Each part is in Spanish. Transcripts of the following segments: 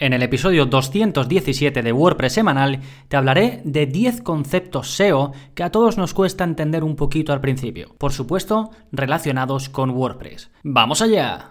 En el episodio 217 de WordPress semanal te hablaré de 10 conceptos SEO que a todos nos cuesta entender un poquito al principio, por supuesto relacionados con WordPress. ¡Vamos allá!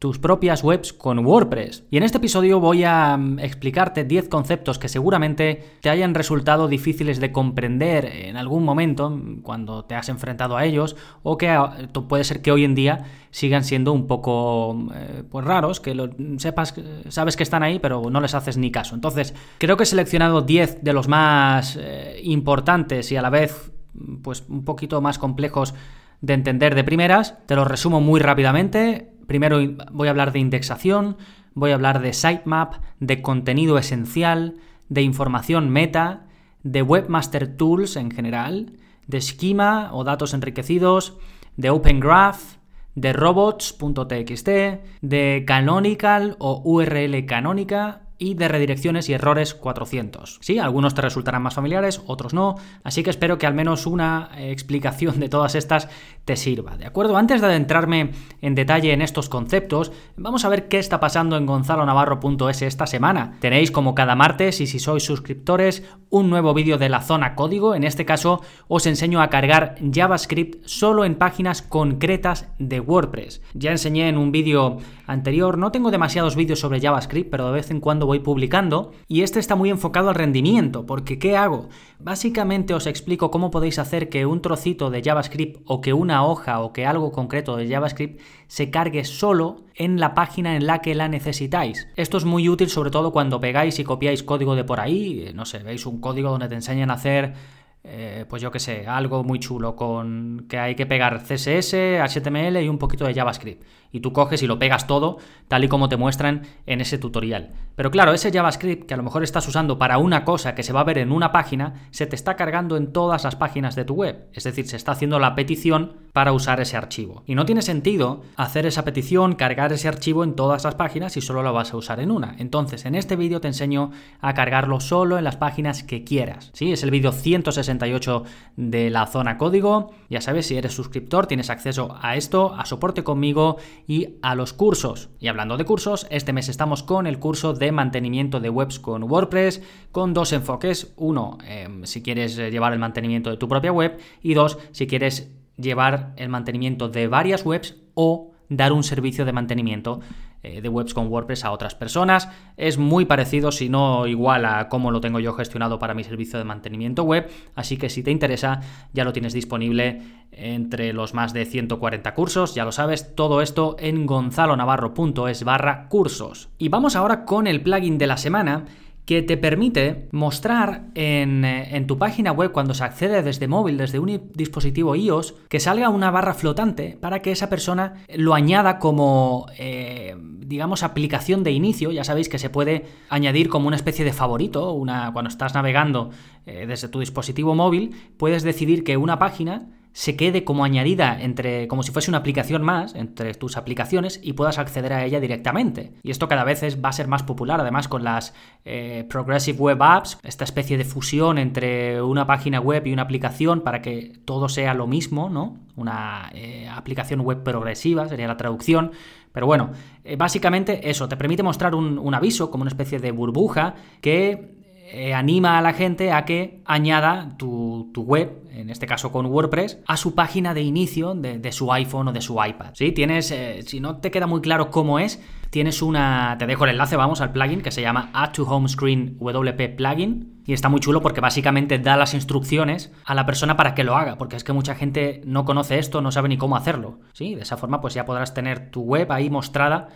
tus propias webs con WordPress. Y en este episodio voy a mm, explicarte 10 conceptos que seguramente te hayan resultado difíciles de comprender en algún momento mm, cuando te has enfrentado a ellos o que ah, puede ser que hoy en día sigan siendo un poco mm, eh, pues raros, que lo, sepas, sabes que están ahí pero no les haces ni caso. Entonces, creo que he seleccionado 10 de los más eh, importantes y a la vez pues un poquito más complejos de entender de primeras. Te los resumo muy rápidamente. Primero voy a hablar de indexación, voy a hablar de sitemap, de contenido esencial, de información meta, de webmaster tools en general, de schema o datos enriquecidos, de Open Graph, de robots.txt, de canonical o URL canónica y de redirecciones y errores 400. Sí, algunos te resultarán más familiares, otros no, así que espero que al menos una explicación de todas estas te sirva, ¿de acuerdo? Antes de adentrarme en detalle en estos conceptos, vamos a ver qué está pasando en gonzalonavarro.es esta semana. Tenéis como cada martes y si sois suscriptores un nuevo vídeo de la zona código, en este caso os enseño a cargar JavaScript solo en páginas concretas de WordPress. Ya enseñé en un vídeo anterior, no tengo demasiados vídeos sobre JavaScript, pero de vez en cuando voy publicando y este está muy enfocado al rendimiento, porque ¿qué hago? Básicamente os explico cómo podéis hacer que un trocito de JavaScript o que una hoja o que algo concreto de JavaScript se cargue solo en la página en la que la necesitáis. Esto es muy útil sobre todo cuando pegáis y copiáis código de por ahí, no sé, veis un código donde te enseñan a hacer eh, pues yo que sé, algo muy chulo con que hay que pegar CSS, HTML y un poquito de JavaScript. Y tú coges y lo pegas todo tal y como te muestran en ese tutorial. Pero claro, ese JavaScript que a lo mejor estás usando para una cosa que se va a ver en una página, se te está cargando en todas las páginas de tu web. Es decir, se está haciendo la petición para usar ese archivo. Y no tiene sentido hacer esa petición, cargar ese archivo en todas las páginas si solo lo vas a usar en una. Entonces, en este vídeo te enseño a cargarlo solo en las páginas que quieras. ¿sí? Es el vídeo 168 de la zona código. Ya sabes, si eres suscriptor tienes acceso a esto, a soporte conmigo y a los cursos. Y hablando de cursos, este mes estamos con el curso de mantenimiento de webs con WordPress, con dos enfoques. Uno, em, si quieres llevar el mantenimiento de tu propia web y dos, si quieres llevar el mantenimiento de varias webs o dar un servicio de mantenimiento eh, de webs con WordPress a otras personas. Es muy parecido, si no igual a cómo lo tengo yo gestionado para mi servicio de mantenimiento web. Así que si te interesa, ya lo tienes disponible entre los más de 140 cursos. Ya lo sabes, todo esto en gonzalonavarro.es barra cursos. Y vamos ahora con el plugin de la semana que te permite mostrar en, tu página web cuando se accede desde móvil, desde un dispositivo iOS, que salga una barra flotante para que esa persona lo añada como, eh, digamos, aplicación de inicio. Ya sabéis que se puede añadir como una especie de favorito, una, cuando estás navegando eh, desde tu dispositivo móvil, puedes decidir que una página se quede como añadida entre, como si fuese una aplicación más entre tus aplicaciones y puedas acceder a ella directamente. Y esto cada vez va a ser más popular, además con las eh, Progressive Web Apps, esta especie de fusión entre una página web y una aplicación para que todo sea lo mismo, ¿no? Una eh, aplicación web progresiva sería la traducción. Pero bueno, eh, básicamente eso, te permite mostrar un aviso como una especie de burbuja que eh, anima a la gente a que añada tu, web, en este caso con WordPress, a su página de inicio de, su iPhone o de su iPad. ¿Sí? Tienes, eh, si no te queda muy claro cómo es, tienes una. Te dejo el enlace, vamos, al plugin que se llama Add to Home Screen WP Plugin. Y está muy chulo porque básicamente da las instrucciones a la persona para que lo haga, porque es que mucha gente no conoce esto, no sabe ni cómo hacerlo. ¿Sí? De esa forma, pues ya podrás tener tu web ahí mostrada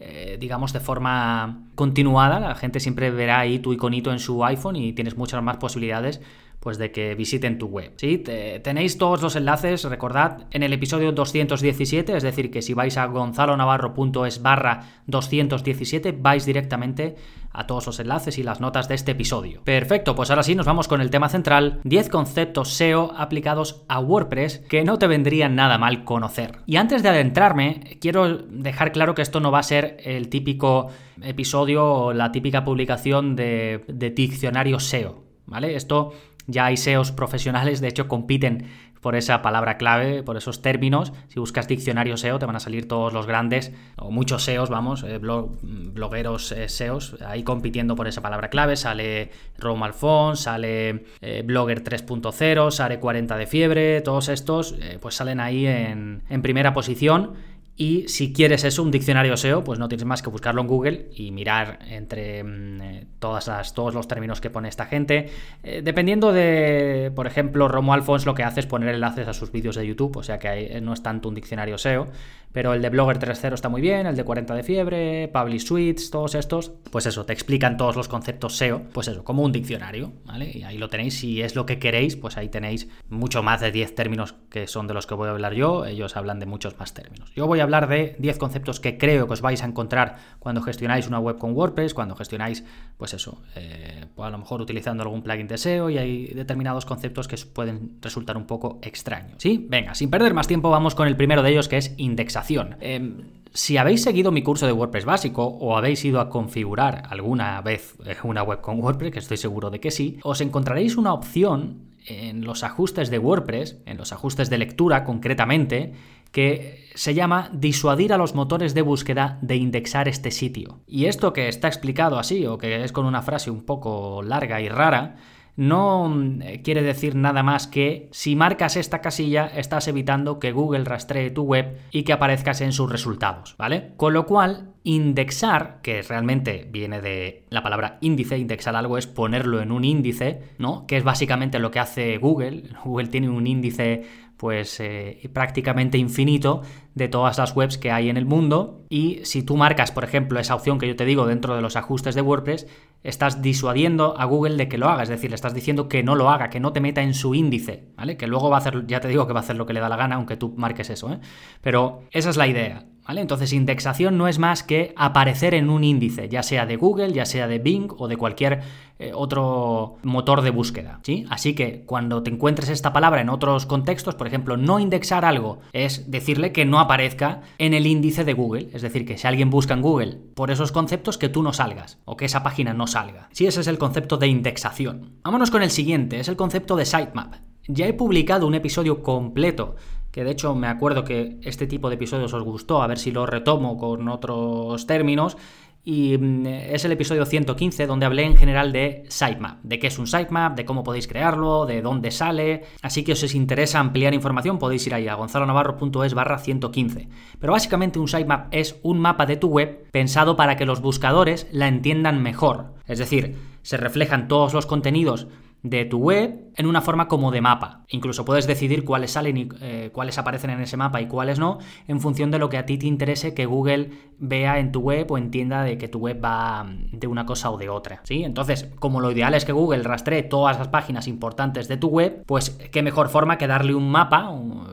eh, digamos, de forma continuada. La gente siempre verá ahí tu iconito en su iPhone y tienes muchas más posibilidades pues de que visiten tu web. ¿sí? tenéis todos los enlaces, recordad, en el episodio 217, es decir, que si vais a gonzalonavarro.es barra 217, vais directamente a todos los enlaces y las notas de este episodio. Perfecto, pues ahora sí nos vamos con el tema central, 10 conceptos SEO aplicados a WordPress que no te vendrían nada mal conocer. Y antes de adentrarme, quiero dejar claro que esto no va a ser el típico episodio o la típica publicación de, de diccionario SEO, ¿vale? Esto ya hay SEOs profesionales, de hecho compiten por esa palabra clave, por esos términos. Si buscas diccionario SEO te van a salir todos los grandes, o muchos SEOs, vamos, eh, blogueros eh, SEOs, ahí compitiendo por esa palabra clave. Sale Rome Alfons, sale eh, Blogger 3.0, sale 40 de fiebre, todos estos pues salen ahí en primera posición y si quieres eso, un diccionario SEO, pues no tienes más que buscarlo en Google y mirar entre mm, eh, todas las, todos los términos que pone esta gente. Eh, dependiendo de, por ejemplo, Romo Alfons lo que hace es poner enlaces a sus vídeos de YouTube, o sea que eh, no es tanto un diccionario SEO, pero el de Blogger 3.0 está muy bien, el de 40 de fiebre, Publish Suites, todos estos, pues eso, te explican todos los conceptos SEO, pues eso, como un diccionario, ¿vale? Y ahí lo tenéis, si es lo que queréis, pues ahí tenéis mucho más de 10 términos que son de los que voy a hablar yo, ellos hablan de muchos más términos. Yo voy a hablar de 10 conceptos que creo que os vais a encontrar cuando gestionáis una web con WordPress, cuando gestionáis, pues eso, eh, pues a lo mejor utilizando algún plugin de SEO y hay determinados conceptos que pueden resultar un poco extraños. ¿Sí? Venga, sin perder más tiempo, vamos con el primero de ellos que es indexación. Em, si habéis seguido mi curso de WordPress básico o habéis ido a configurar alguna vez una web con WordPress, que estoy seguro de que sí, os encontraréis una opción en los ajustes de WordPress, en los ajustes de lectura concretamente, que se llama disuadir a los motores de búsqueda de indexar este sitio. Y esto que está explicado así, o que es con una frase un poco larga y rara, no mm, quiere decir nada más que si marcas esta casilla estás evitando que Google rastree tu web y que aparezcas en sus resultados, ¿vale? Con lo cual, indexar, que realmente viene de la palabra índice, indexar algo es ponerlo en un índice, ¿no? Que es básicamente lo que hace Google. Google tiene un índice pues eh, prácticamente infinito de todas las webs que hay en el mundo y si tú marcas, por ejemplo, esa opción que yo te digo dentro de los ajustes de WordPress, estás disuadiendo a Google de que lo haga, es decir, le estás diciendo que no lo haga, que no te meta en su índice, ¿vale? Que luego va a hacer, ya te digo que va a hacer lo que le da la gana, aunque tú marques eso, ¿eh? Pero esa es la idea. Entonces, indexación no es más que aparecer en un índice, ya sea de Google, ya sea de Bing o de cualquier eh, otro motor de búsqueda, ¿sí? Así que cuando te encuentres esta palabra en otros contextos, por ejemplo, no indexar algo es decirle que no aparezca en el índice de Google, es decir, que si alguien busca en Google por esos conceptos, que tú no salgas o que esa página no salga. Sí, ese es el concepto de indexación. Vámonos con el siguiente, es el concepto de sitemap. Ya he publicado un episodio completo que de hecho me acuerdo que este tipo de episodios os gustó, a ver si lo retomo con otros términos. Y mm, es el episodio 115 donde hablé en general de sitemap, de qué es un sitemap, de cómo podéis crearlo, de dónde sale. Así que os interesa ampliar información podéis ir ahí a gonzalonavarro.es barra 115. Pero básicamente un sitemap es un mapa de tu web pensado para que los buscadores la entiendan mejor. Es decir, se reflejan todos los contenidos de tu web en una forma como de mapa. Incluso puedes decidir cuáles salen y eh, cuáles aparecen en ese mapa y cuáles no, en función de lo que a ti te interese que Google vea en tu web o entienda de que tu web va de una cosa o de otra. ¿sí? Entonces, como lo ideal es que Google rastree todas las páginas importantes de tu web, pues qué mejor forma que darle un mapa,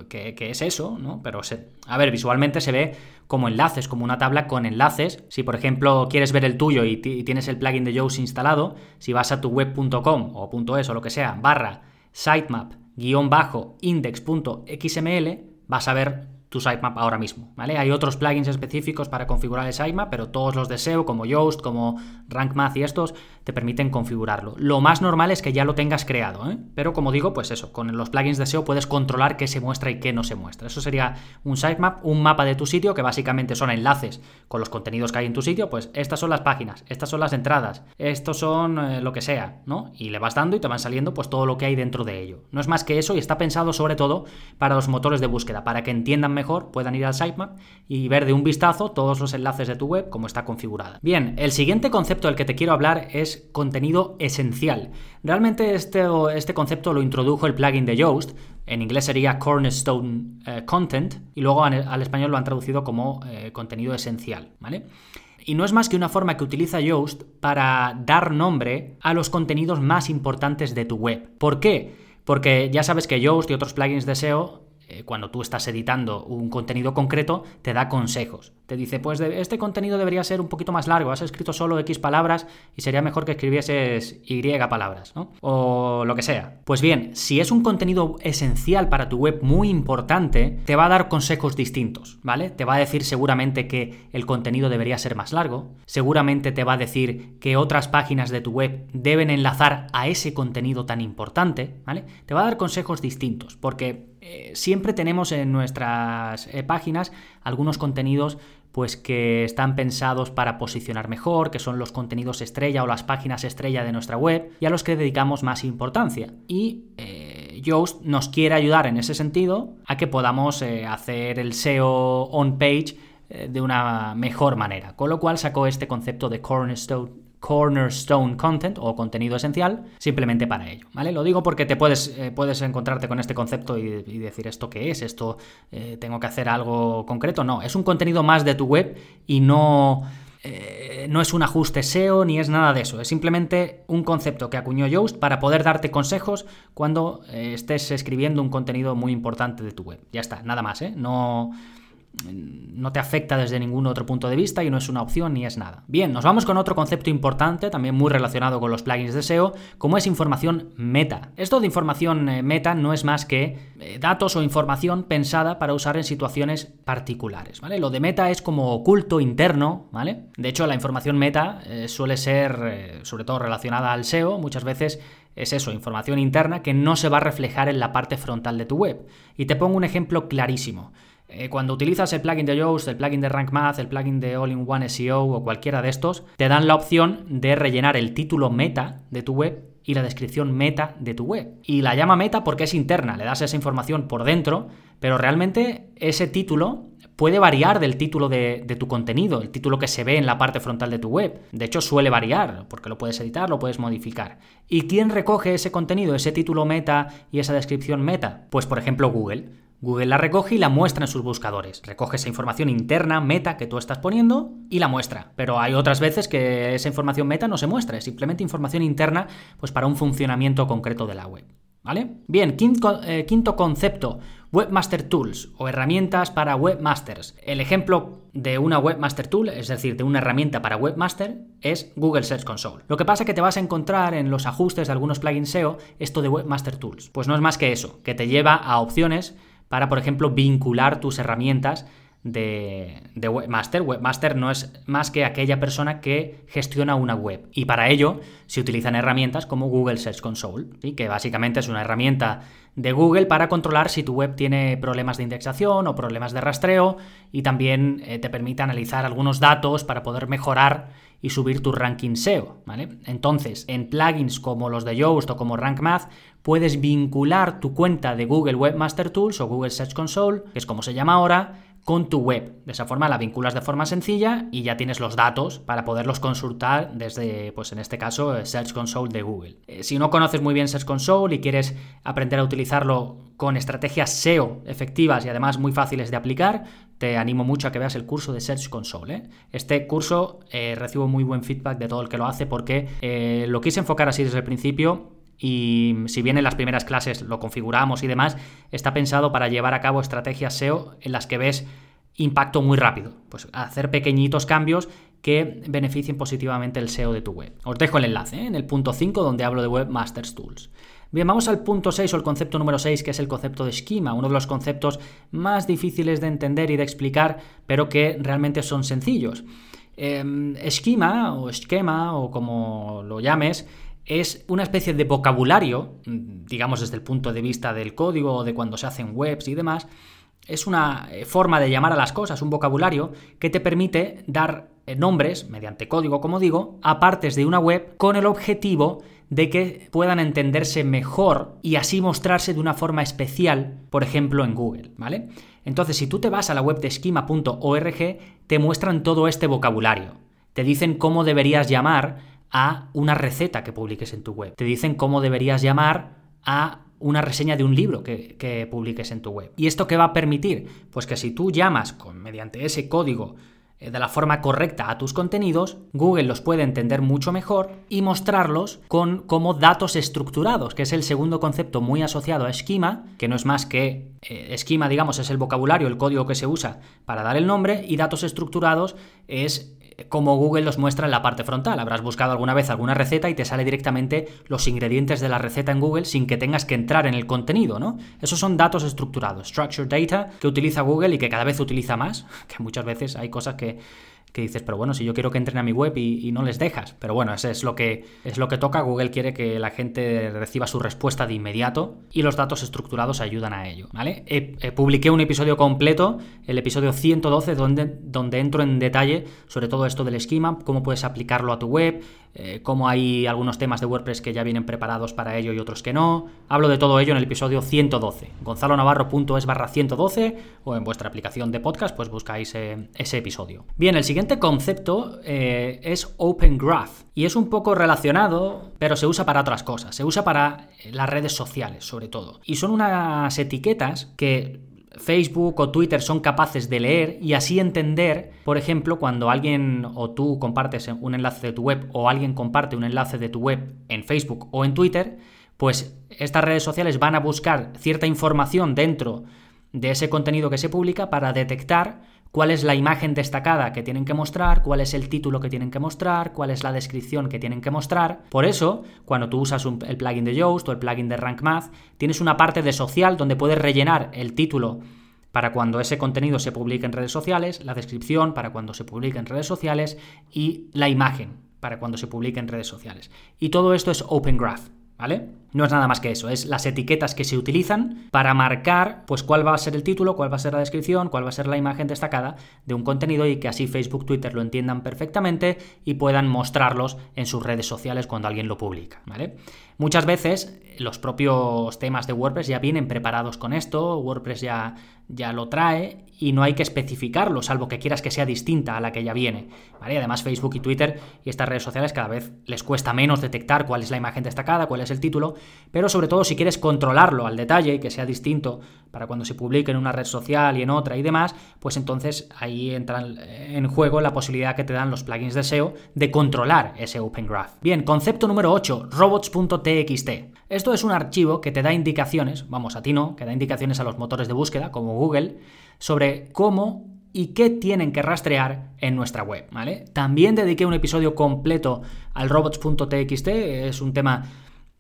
que, es eso, ¿no? Pero, a ver, visualmente se ve como enlaces, como una tabla con enlaces. Si, por ejemplo, quieres ver el tuyo y, tienes el plugin de Yoast instalado, si vas a tu web.com o .es o lo que sea, barra sitemap-index.xml, vas a ver tu sitemap ahora mismo, ¿vale? Hay otros plugins específicos para configurar el sitemap, pero todos los de SEO, como Yoast, como Rank Math y estos, te permiten configurarlo. Lo más normal es que ya lo tengas creado, ¿eh? Pero como digo, pues eso, con los plugins de SEO puedes controlar qué se muestra y qué no se muestra. Eso sería un sitemap, un mapa de tu sitio, que básicamente son enlaces con los contenidos que hay en tu sitio, pues estas son las páginas, estas son las entradas, estos son eh, lo que sea, ¿no? Y le vas dando y te van saliendo pues todo lo que hay dentro de ello. No es más que eso y está pensado sobre todo para los motores de búsqueda, para que entiendan mejor puedan ir al sitemap y ver de un vistazo todos los enlaces de tu web como está configurada. Bien, el siguiente concepto del que te quiero hablar es contenido esencial. Realmente este, este concepto lo introdujo el plugin de Yoast, en inglés sería Cornerstone eh, Content y luego al español lo han traducido como eh, contenido esencial, ¿vale? Y no es más que una forma que utiliza Yoast para dar nombre a los contenidos más importantes de tu web. ¿Por qué? Porque ya sabes que Yoast y otros plugins de SEO cuando tú estás editando un contenido concreto, te da consejos. Te dice, pues este contenido debería ser un poquito más largo, has escrito solo X palabras y sería mejor que escribieses Y palabras, ¿no? O lo que sea. Pues bien, si es un contenido esencial para tu web muy importante, te va a dar consejos distintos, ¿vale? Te va a decir seguramente que el contenido debería ser más largo, seguramente te va a decir que otras páginas de tu web deben enlazar a ese contenido tan importante, ¿vale? Te va a dar consejos distintos, porque eh, siempre tenemos en nuestras eh, páginas algunos contenidos pues que están pensados para posicionar mejor, que son los contenidos estrella o las páginas estrella de nuestra web y a los que dedicamos más importancia. Y eh, Yoast nos quiere ayudar en ese sentido a que podamos hacer el SEO on page de una mejor manera. Con lo cual sacó este concepto de cornerstone cornerstone content o contenido esencial simplemente para ello, ¿vale? Lo digo porque te puedes, eh, puedes encontrarte con este concepto y, decir esto qué es, esto eh, tengo que hacer algo concreto, no, es un contenido más de tu web y no... Eh, no es un ajuste SEO ni es nada de eso, es simplemente un concepto que acuñó Yoast para poder darte consejos cuando estés escribiendo un contenido muy importante de tu web. Ya está, nada más, ¿eh? No, no te afecta desde ningún otro punto de vista y no es una opción ni es nada. Bien, nos vamos con otro concepto importante, también muy relacionado con los plugins de SEO, como es información meta. Esto de información eh, meta no es más que eh, datos o información pensada para usar en situaciones particulares, ¿vale? Lo de meta es como oculto interno, ¿vale? De hecho, la información meta eh, suele ser, sobre todo relacionada al SEO, muchas veces es eso, información interna que no se va a reflejar en la parte frontal de tu web. Y te pongo un ejemplo clarísimo. Eh, cuando utilizas el plugin de Yoast, el plugin de Rank Math, el plugin de All-in-One SEO o cualquiera de estos, te dan la opción de rellenar el título meta de tu web y la descripción meta de tu web. Y la llama meta porque es interna, le das esa información por dentro, pero realmente ese título puede variar del título de, de, tu contenido, el título que se ve en la parte frontal de tu web. De hecho, suele variar, porque lo puedes editar, lo puedes modificar. ¿Y quién recoge ese contenido, ese título meta y esa descripción meta? Pues, por ejemplo, Google. Google la recoge y la muestra en sus buscadores. Recoge esa información interna, meta, que tú estás poniendo y la muestra. Pero hay otras veces que esa información meta no se muestra, es simplemente información interna pues para un funcionamiento concreto de la web. ¿Vale? Bien, quinto, eh, quinto concepto, Webmaster Tools o herramientas para webmasters. El ejemplo de una webmaster tool, es decir, de una herramienta para webmaster, es Google Search Console. Lo que pasa es que te vas a encontrar en los ajustes de algunos plugins SEO esto de Webmaster Tools. Pues no es más que eso, que te lleva a opciones para, por ejemplo, vincular tus herramientas de, webmaster. Webmaster no es más que aquella persona que gestiona una web. Y para ello se utilizan herramientas como Google Search Console, que básicamente es una herramienta de Google para controlar si tu web tiene problemas de indexación o problemas de rastreo y también eh, te permite analizar algunos datos para poder mejorar y subir tu ranking SEO, ¿vale? Entonces, en plugins como los de Yoast o como Rank Math, puedes vincular tu cuenta de Google Webmaster Tools o Google Search Console, que es como se llama ahora, con tu web. De esa forma la vinculas de forma sencilla y ya tienes los datos para poderlos consultar desde, pues en este caso, Search Console de Google. Eh, si no conoces muy bien Search Console y quieres aprender a utilizarlo con estrategias SEO efectivas y además muy fáciles de aplicar, te animo mucho a que veas el curso de Search Console. ¿eh? Este curso eh, recibo muy buen feedback de todo el que lo hace porque lo quise enfocar así desde el principio y si bien en las primeras clases lo configuramos y demás, está pensado para llevar a cabo estrategias SEO en las que ves impacto muy rápido. Pues hacer pequeñitos cambios que beneficien positivamente el SEO de tu web. Os dejo el enlace ¿eh? en el punto 5 donde hablo de Webmasters Tools. Bien, vamos al punto 6 o el concepto número 6, que es el concepto de esquema, uno de los conceptos más difíciles de entender y de explicar, pero que realmente son sencillos. Em, esquema o esquema o como lo llames, es una especie de vocabulario, digamos desde el punto de vista del código o de cuando se hacen webs y demás, es una eh, forma de llamar a las cosas, un vocabulario que te permite dar eh, nombres, mediante código como digo, a partes de una web con el objetivo de que puedan entenderse mejor y así mostrarse de una forma especial, por ejemplo en Google, ¿vale? Entonces, si tú te vas a la web de esquema.org, te muestran todo este vocabulario. Te dicen cómo deberías llamar a una receta que publiques en tu web. Te dicen cómo deberías llamar a una reseña de un libro que, publiques en tu web. ¿Y esto qué va a permitir? Pues que si tú llamas con, mediante ese código eh, de la forma correcta a tus contenidos, Google los puede entender mucho mejor y mostrarlos con como datos estructurados, que es el segundo concepto muy asociado a esquema, que no es más que eh, esquema, digamos, es el vocabulario, el código que se usa para dar el nombre, y datos estructurados es como Google los muestra en la parte frontal. Habrás buscado alguna vez alguna receta y te sale directamente los ingredientes de la receta en Google sin que tengas que entrar en el contenido, ¿no? Esos son datos estructurados, structured data, que utiliza Google y que cada vez utiliza más, que muchas veces hay cosas que que dices, pero bueno, si yo quiero que entren a mi web y, no les dejas. Pero bueno, eso es lo, que, es lo que toca. Google quiere que la gente reciba su respuesta de inmediato y los datos estructurados ayudan a ello, ¿vale? publiqué un episodio completo, el episodio 112, donde, donde entro en detalle sobre todo esto del esquema, cómo puedes aplicarlo a tu web, eh, cómo hay algunos temas de WordPress que ya vienen preparados para ello y otros que no. Hablo de todo ello en el episodio 112. gonzalonavarro.es barra 112 o en vuestra aplicación de podcast pues buscáis eh, ese episodio. Bien, el siguiente concepto eh, es Open Graph y es un poco relacionado, pero se usa para otras cosas. Se usa para las redes sociales sobre todo. Y son unas etiquetas que Facebook o Twitter son capaces de leer y así entender, por ejemplo, cuando alguien o tú compartes un enlace de tu web o alguien comparte un enlace de tu web en Facebook o en Twitter, pues estas redes sociales van a buscar cierta información dentro de ese contenido que se publica para detectar cuál es la imagen destacada que tienen que mostrar, cuál es el título que tienen que mostrar, cuál es la descripción que tienen que mostrar. Por eso, cuando tú usas el plugin de Yoast o el plugin de Rank Math, tienes una parte de social donde puedes rellenar el título para cuando ese contenido se publique en redes sociales, la descripción para cuando se publique en redes sociales y la imagen para cuando se publique en redes sociales. Y todo esto es Open Graph. ¿vale? No es nada más que eso, es las etiquetas que se utilizan para marcar pues cuál va a ser el título, cuál va a ser la descripción, cuál va a ser la imagen destacada de un contenido y que así Facebook, Twitter lo entiendan perfectamente y puedan mostrarlos en sus redes sociales cuando alguien lo publica, ¿vale? Muchas veces los propios temas de WordPress ya vienen preparados con esto, WordPress ya, ya lo trae y no hay que especificarlo, salvo que quieras que sea distinta a la que ya viene. ¿vale? además Facebook y Twitter y estas redes sociales cada vez les cuesta menos detectar cuál es la imagen destacada, cuál es el título, pero sobre todo si quieres controlarlo al detalle y que sea distinto para cuando se publique en una red social y en otra y demás, pues entonces ahí entra en juego la posibilidad que te dan los plugins de SEO de controlar ese Open Graph. Bien, concepto número 8, robots.txt. Esto es un archivo que te da indicaciones, vamos a ti no, que da indicaciones a los motores de búsqueda como Google, sobre cómo y qué tienen que rastrear en nuestra web, ¿vale? También dediqué un episodio completo al robots.txt, es un tema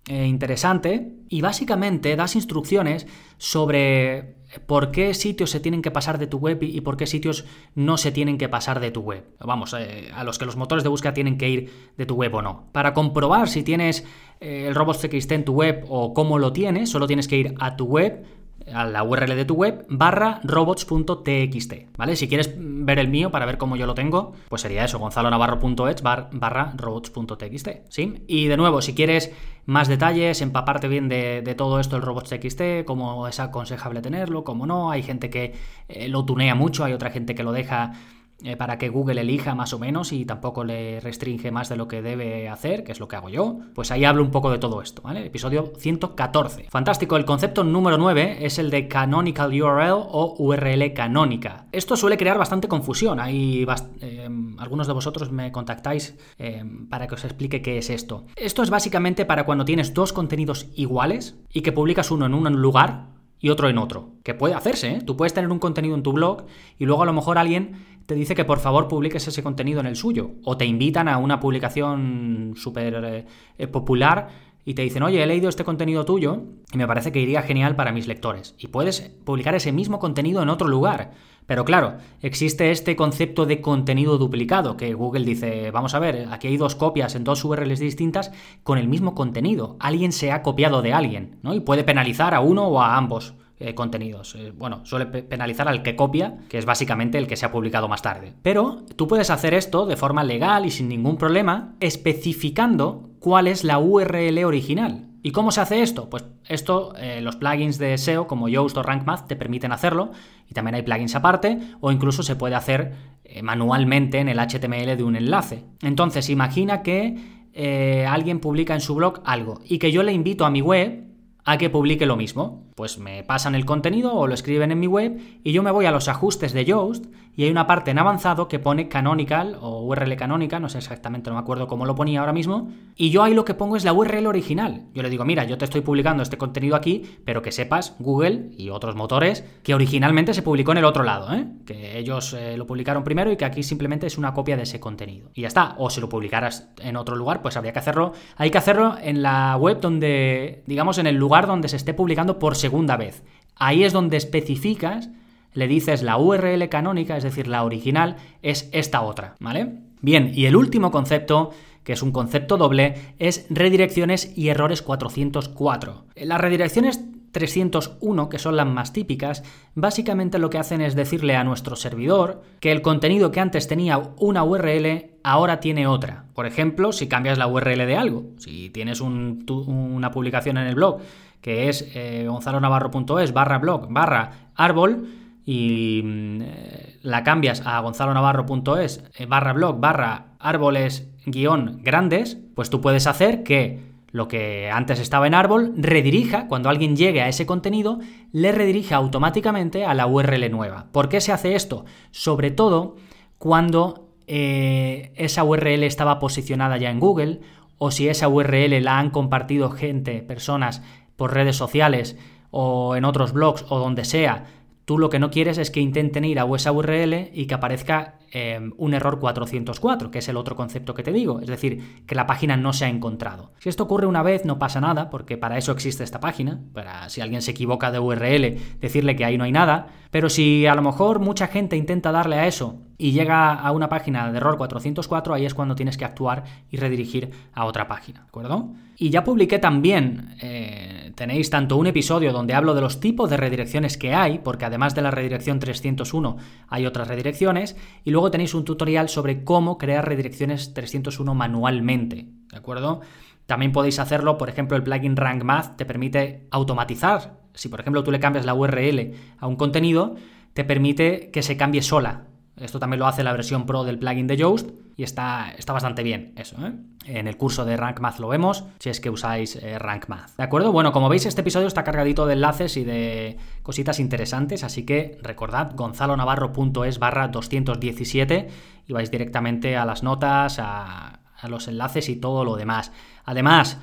eh, interesante y básicamente das instrucciones sobre por qué sitios se tienen que pasar de tu web y por qué sitios no se tienen que pasar de tu web. Vamos, eh, a los que los motores de búsqueda tienen que ir de tu web o no. Para comprobar si tienes eh, el robots.txt en tu web o cómo lo tienes, solo tienes que ir a tu web a la URL de tu web barra robots.txt, ¿vale? Si quieres ver el mío para ver cómo yo lo tengo, pues sería eso, gonzalonavarro.es barra robots.txt, ¿sí? Y de nuevo, si quieres más detalles, empaparte bien de, todo esto, el robots.txt, cómo es aconsejable tenerlo, cómo no, hay gente que eh, lo tunea mucho, hay otra gente que lo deja eh, para que Google elija más o menos y tampoco le restringe más de lo que debe hacer, que es lo que hago yo, pues ahí hablo un poco de todo esto, ¿vale? Episodio 114. Fantástico, el concepto número 9 es el de canonical URL o URL canónica. Esto suele crear bastante confusión, hay eh, algunos de vosotros me contactáis eh, para que os explique qué es esto. Esto es básicamente para cuando tienes dos contenidos iguales y que publicas uno en un lugar y otro en otro. Que puede hacerse, ¿eh? Tú puedes tener un contenido en tu blog y luego a lo mejor alguien te dice que por favor publiques ese contenido en el suyo. O te invitan a una publicación súper eh, eh, popular y te dicen, oye, he leído este contenido tuyo y me parece que iría genial para mis lectores. Y puedes publicar ese mismo contenido en otro lugar. Pero claro, existe este concepto de contenido duplicado, que Google dice, vamos a ver, aquí hay dos copias en dos URLs distintas con el mismo contenido. Alguien se ha copiado de alguien, ¿no? Y puede penalizar a uno o a ambos. Eh, contenidos. Eh, bueno, suele penalizar al que copia, que es básicamente el que se ha publicado más tarde. Pero tú puedes hacer esto de forma legal y sin ningún problema, especificando cuál es la URL original. ¿Y cómo se hace esto? Pues esto, eh, los plugins de SEO como Yoast o Rank Math te permiten hacerlo, y también hay plugins aparte, o incluso se puede hacer manualmente en el HTML de un enlace. Entonces, imagina que alguien publica en su blog algo y que yo le invito a mi web a que publique lo mismo. Pues me pasan el contenido o lo escriben en mi web y yo me voy a los ajustes de Yoast y hay una parte en avanzado que pone canonical o URL canónica, no sé exactamente, no me acuerdo cómo lo ponía ahora mismo, y yo ahí lo que pongo es la URL original. Yo le digo, mira, yo te estoy publicando este contenido aquí, pero que sepas, Google y otros motores, que originalmente se publicó en el otro lado, ¿eh? que ellos eh, lo publicaron primero y que aquí simplemente es una copia de ese contenido. Y ya está, o si lo publicaras en otro lugar, pues habría que hacerlo, hay que hacerlo en la web donde, digamos, en el lugar donde se esté publicando por segunda vez. Ahí es donde especificas le dices la URL canónica, es decir, la original, es esta otra, ¿vale? Bien, y el último concepto, que es un concepto doble, es redirecciones y errores 404. Las redirecciones 301, que son las más típicas, básicamente lo que hacen es decirle a nuestro servidor que el contenido que antes tenía una URL ahora tiene otra. Por ejemplo, si cambias la URL de algo, si tienes una publicación en el blog que es eh, gonzalonavarro.es barra blog barra árbol, y mm, eh, la cambias a gonzalonavarro.es eh, barra blog barra árboles guion grandes, pues tú puedes hacer que lo que antes estaba en árbol redirija, cuando alguien llegue a ese contenido, le redirija automáticamente a la URL nueva. ¿Por qué se hace esto? Sobre todo cuando eh, esa URL estaba posicionada ya en Google o si esa URL la han compartido gente, personas por redes sociales o en otros blogs o donde sea Tú lo que no quieres es que intenten ir a esa URL y que aparezca Em, un error 404, que es el otro concepto que te digo, es decir, que la página no se ha encontrado. Si esto ocurre una vez no pasa nada, porque para eso existe esta página, para si alguien se equivoca de URL, decirle que ahí no hay nada, pero si a lo mejor mucha gente intenta darle a eso y llega a una página de error 404, ahí es cuando tienes que actuar y redirigir a otra página, ¿de acuerdo? Y ya publiqué también, eh, tenéis tanto un episodio donde hablo de los tipos de redirecciones que hay, porque además de la redirección 301 hay otras redirecciones, y luego tenéis un tutorial sobre cómo crear redirecciones 301 manualmente, ¿de acuerdo? También podéis hacerlo, por ejemplo, el plugin Rank Math te permite automatizar. Si, por ejemplo, tú le cambias la URL a un contenido, te permite que se cambie sola. Esto también lo hace la versión Pro del plugin de Yoast y está, está bastante bien eso. ¿eh? En el curso de Rank Math lo vemos, si es que usáis eh, Rank Math. ¿De acuerdo? Bueno, como veis, este episodio está cargadito de enlaces y de cositas interesantes, así que recordad gonzalonavarro.es barra 217 y vais directamente a las notas, a, los enlaces y todo lo demás. Además,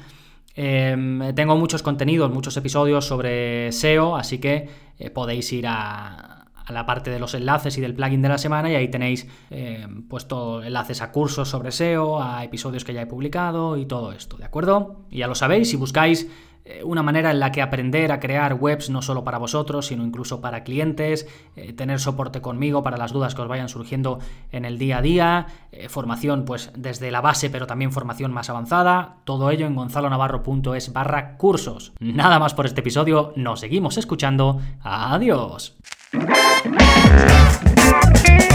em, tengo muchos contenidos, muchos episodios sobre SEO, así que eh, podéis ir a la parte de los enlaces y del plugin de la semana y ahí tenéis eh, puesto enlaces a cursos sobre SEO, a episodios que ya he publicado y todo esto, ¿de acuerdo? Y ya lo sabéis, si buscáis eh, una manera en la que aprender a crear webs no solo para vosotros, sino incluso para clientes, eh, tener soporte conmigo para las dudas que os vayan surgiendo en el día a día, formación pues desde la base pero también formación más avanzada, todo ello en gonzalonavarro.es barra cursos. Nada más por este episodio, nos seguimos escuchando, adiós. Thank you.